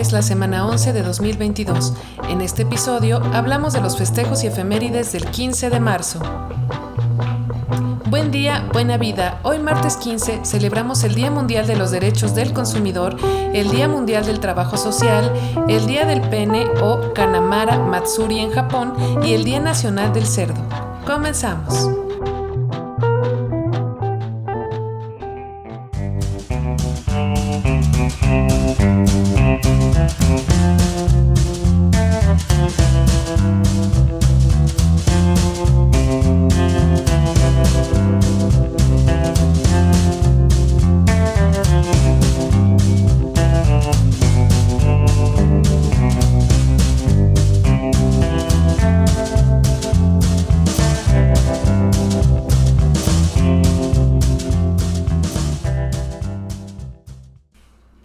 Es la semana 11 de 2022. En este episodio hablamos de los festejos y efemérides del 15 de marzo. Buen día, buena vida. Hoy martes 15 celebramos el Día Mundial de los Derechos del Consumidor, el Día Mundial del Trabajo Social, el Día del Pene o Kanamara Matsuri en Japón y el Día Nacional del Cerdo. Comenzamos.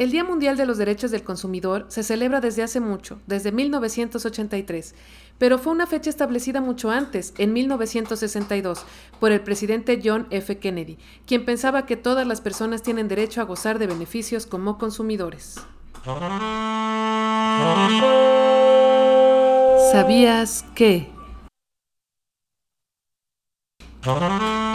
El Día Mundial de los Derechos del Consumidor se celebra desde hace mucho, desde 1983, pero fue una fecha establecida mucho antes, en 1962, por el presidente John F. Kennedy, quien pensaba que todas las personas tienen derecho a gozar de beneficios como consumidores. ¿Sabías que?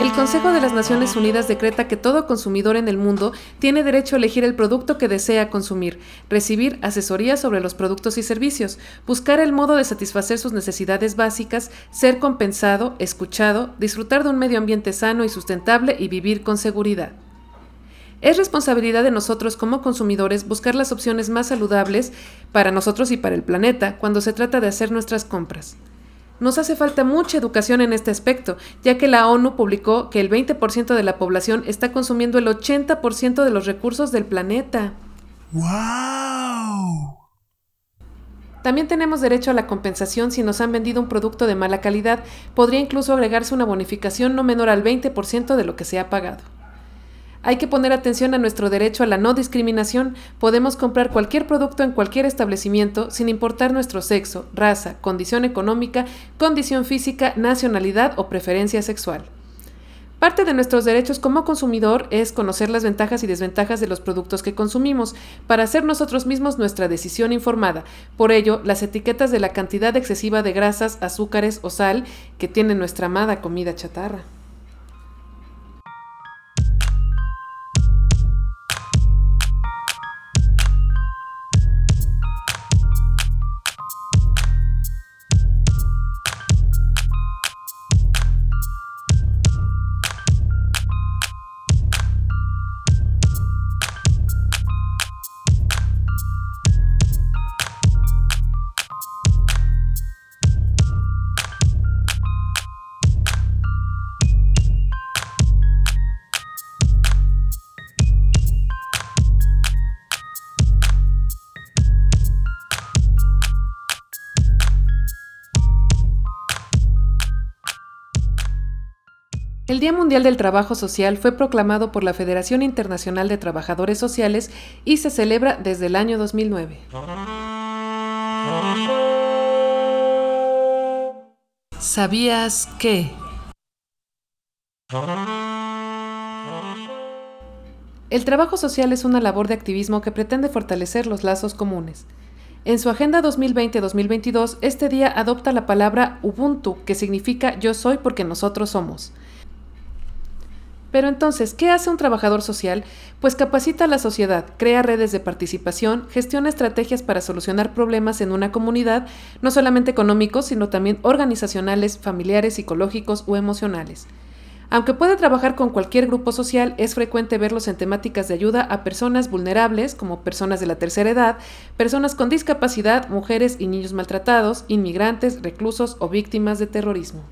El Consejo de las Naciones Unidas decreta que todo consumidor en el mundo tiene derecho a elegir el producto que desea consumir, recibir asesoría sobre los productos y servicios, buscar el modo de satisfacer sus necesidades básicas, ser compensado, escuchado, disfrutar de un medio ambiente sano y sustentable y vivir con seguridad. Es responsabilidad de nosotros como consumidores buscar las opciones más saludables para nosotros y para el planeta cuando se trata de hacer nuestras compras. Nos hace falta mucha educación en este aspecto, ya que la ONU publicó que el 20% de la población está consumiendo el 80% de los recursos del planeta. ¡Wow! También tenemos derecho a la compensación si nos han vendido un producto de mala calidad. Podría incluso agregarse una bonificación no menor al 20% de lo que se ha pagado. Hay que poner atención a nuestro derecho a la no discriminación. Podemos comprar cualquier producto en cualquier establecimiento sin importar nuestro sexo, raza, condición económica, condición física, nacionalidad o preferencia sexual. Parte de nuestros derechos como consumidor es conocer las ventajas y desventajas de los productos que consumimos para hacer nosotros mismos nuestra decisión informada. Por ello, las etiquetas de la cantidad excesiva de grasas, azúcares o sal que tiene nuestra amada comida chatarra. El Día Mundial del Trabajo Social fue proclamado por la Federación Internacional de Trabajadores Sociales y se celebra desde el año 2009. ¿Sabías que? El trabajo social es una labor de activismo que pretende fortalecer los lazos comunes. En su Agenda 2020-2022, este día adopta la palabra Ubuntu, que significa yo soy porque nosotros somos. Pero entonces, ¿qué hace un trabajador social? Pues capacita a la sociedad, crea redes de participación, gestiona estrategias para solucionar problemas en una comunidad, no solamente económicos, sino también organizacionales, familiares, psicológicos o emocionales. Aunque puede trabajar con cualquier grupo social, es frecuente verlos en temáticas de ayuda a personas vulnerables, como personas de la tercera edad, personas con discapacidad, mujeres y niños maltratados, inmigrantes, reclusos o víctimas de terrorismo.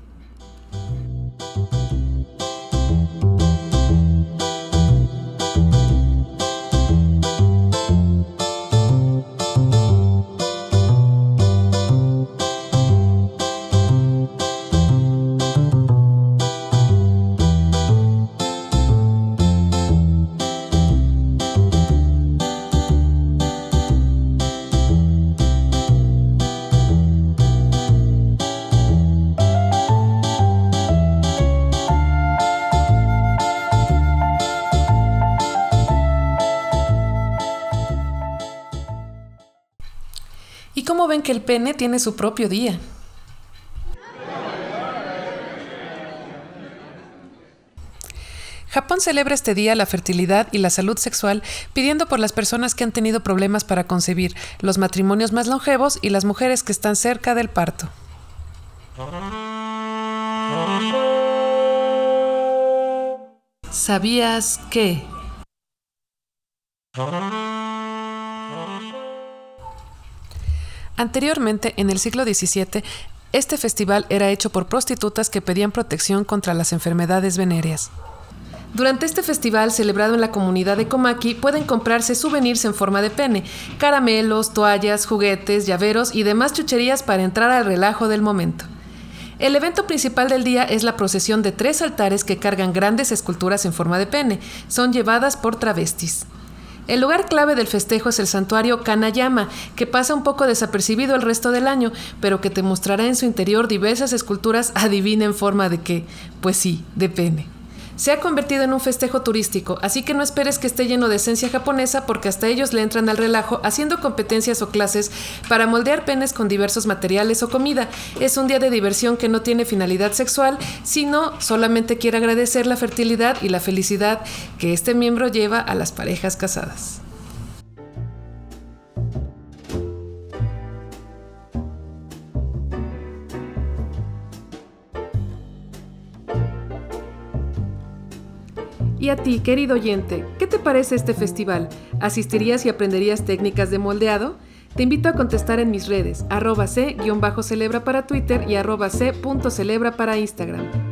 El pene tiene su propio día? Japón celebra este día la fertilidad y la salud sexual pidiendo por las personas que han tenido problemas para concebir, los matrimonios más longevos y las mujeres que están cerca del parto. ¿Sabías que? Anteriormente, en el siglo XVII, este festival era hecho por prostitutas que pedían protección contra las enfermedades venéreas. Durante este festival celebrado en la comunidad de Komaki pueden comprarse souvenirs en forma de pene, caramelos, toallas, juguetes, llaveros y demás chucherías para entrar al relajo del momento. El evento principal del día es la procesión de tres altares que cargan grandes esculturas en forma de pene. Son llevadas por travestis. El lugar clave del festejo es el santuario Kanayama, que pasa un poco desapercibido el resto del año, pero que te mostrará en su interior diversas esculturas adivina en forma de qué, pues sí, de pene se ha convertido en un festejo turístico, así que no esperes que esté lleno de esencia japonesa porque hasta ellos le entran al relajo haciendo competencias o clases para moldear penes con diversos materiales o comida. Es un día de diversión que no tiene finalidad sexual, sino solamente quiere agradecer la fertilidad y la felicidad que este miembro lleva a las parejas casadas. Y a ti, querido oyente, ¿qué te parece este festival? ¿Asistirías y aprenderías técnicas de moldeado? Te invito a contestar en mis redes, arroba c-celebra para Twitter y arroba c.celebra para Instagram.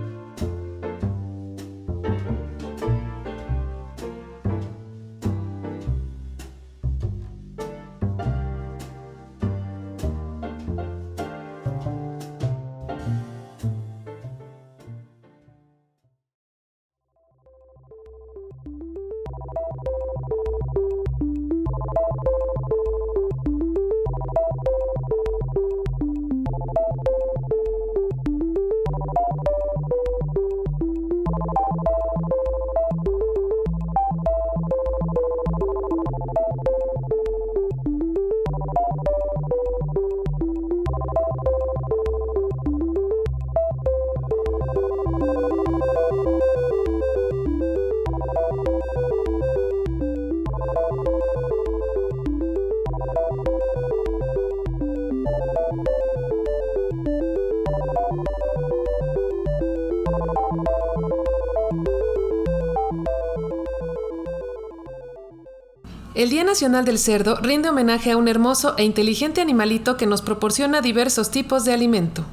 El Día Nacional del Cerdo rinde homenaje a un hermoso e inteligente animalito que nos proporciona diversos tipos de alimento.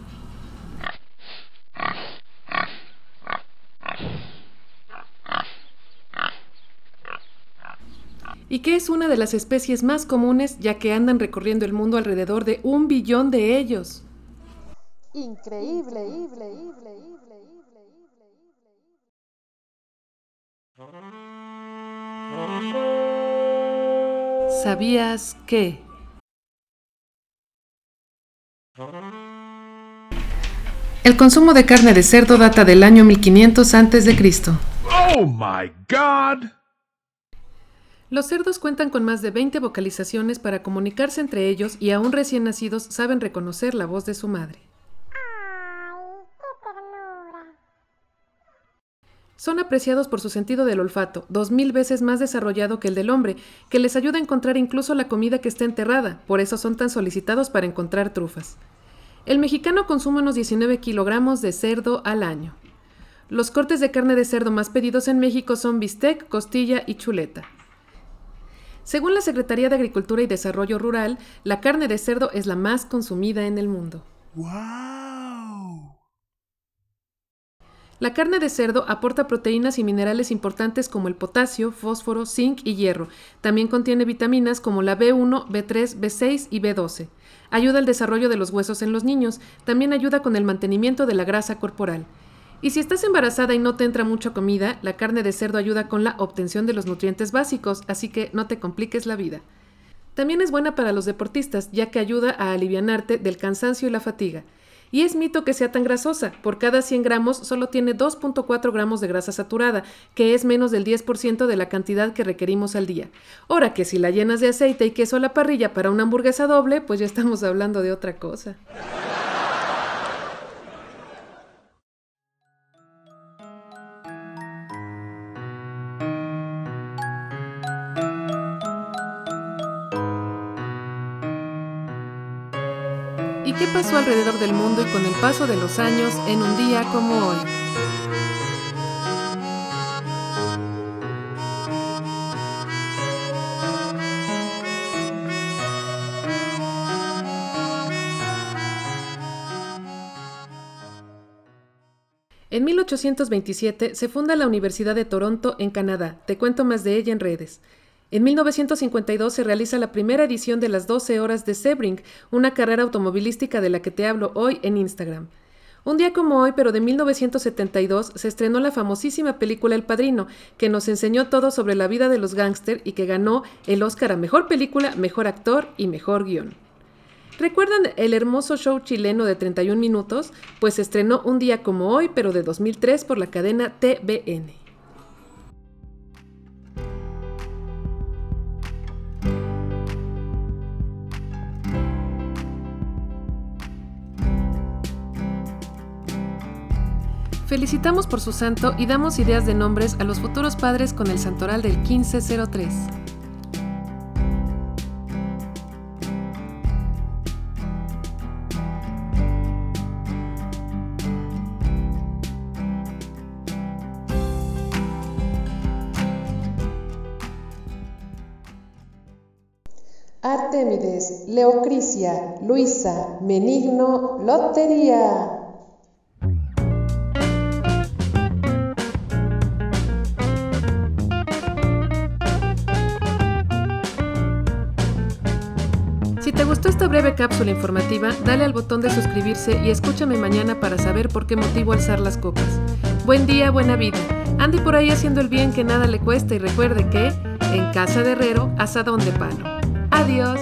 y que es una de las especies más comunes ya que andan recorriendo el mundo alrededor de un billón de ellos. Increíble, increíble, increíble, increíble. ¿Sabías que? El consumo de carne de cerdo data del año 1500 a.C. ¡Oh my God! Los cerdos cuentan con más de 20 vocalizaciones para comunicarse entre ellos y aún recién nacidos saben reconocer la voz de su madre. Son apreciados por su sentido del olfato, dos mil veces más desarrollado que el del hombre, que les ayuda a encontrar incluso la comida que está enterrada, por eso son tan solicitados para encontrar trufas. El mexicano consume unos 19 kilogramos de cerdo al año. Los cortes de carne de cerdo más pedidos en México son bistec, costilla y chuleta. Según la Secretaría de Agricultura y Desarrollo Rural, la carne de cerdo es la más consumida en el mundo. La carne de cerdo aporta proteínas y minerales importantes como el potasio, fósforo, zinc y hierro. También contiene vitaminas como la B1, B3, B6 y B12. Ayuda al desarrollo de los huesos en los niños. También ayuda con el mantenimiento de la grasa corporal. Y si estás embarazada y no te entra mucha comida, la carne de cerdo ayuda con la obtención de los nutrientes básicos, así que no te compliques la vida. También es buena para los deportistas, ya que ayuda a alivianarte del cansancio y la fatiga. Y es mito que sea tan grasosa. Por cada 100 gramos solo tiene 2.4 gramos de grasa saturada, que es menos del 10% de la cantidad que requerimos al día. Ahora que si la llenas de aceite y queso a la parrilla para una hamburguesa doble, pues ya estamos hablando de otra cosa. Qué pasó alrededor del mundo y con el paso de los años en un día como hoy? En 1827 se funda la Universidad de Toronto en Canadá. Te cuento más de ella en redes. En 1952 se realiza la primera edición de las 12 horas de Sebring, una carrera automovilística de la que te hablo hoy en Instagram. Un día como hoy, pero de 1972, se estrenó la famosísima película El Padrino, que nos enseñó todo sobre la vida de los gángster y que ganó el Oscar a Mejor Película, Mejor Actor y Mejor Guión. ¿Recuerdan el hermoso show chileno de 31 minutos? Pues se estrenó un día como hoy, pero de 2003 por la cadena TVN. Felicitamos por su santo y damos ideas de nombres a los futuros padres con el santoral del 1503. Artemides, Leocrisia, Luisa, Menigno, Lotería. Te gustó esta breve cápsula informativa, dale al botón de suscribirse y escúchame mañana para saber por qué motivo alzar las copas. Buen día, buena vida. Ande por ahí haciendo el bien que nada le cuesta y recuerde que, en casa de herrero, asadón de palo. Adiós.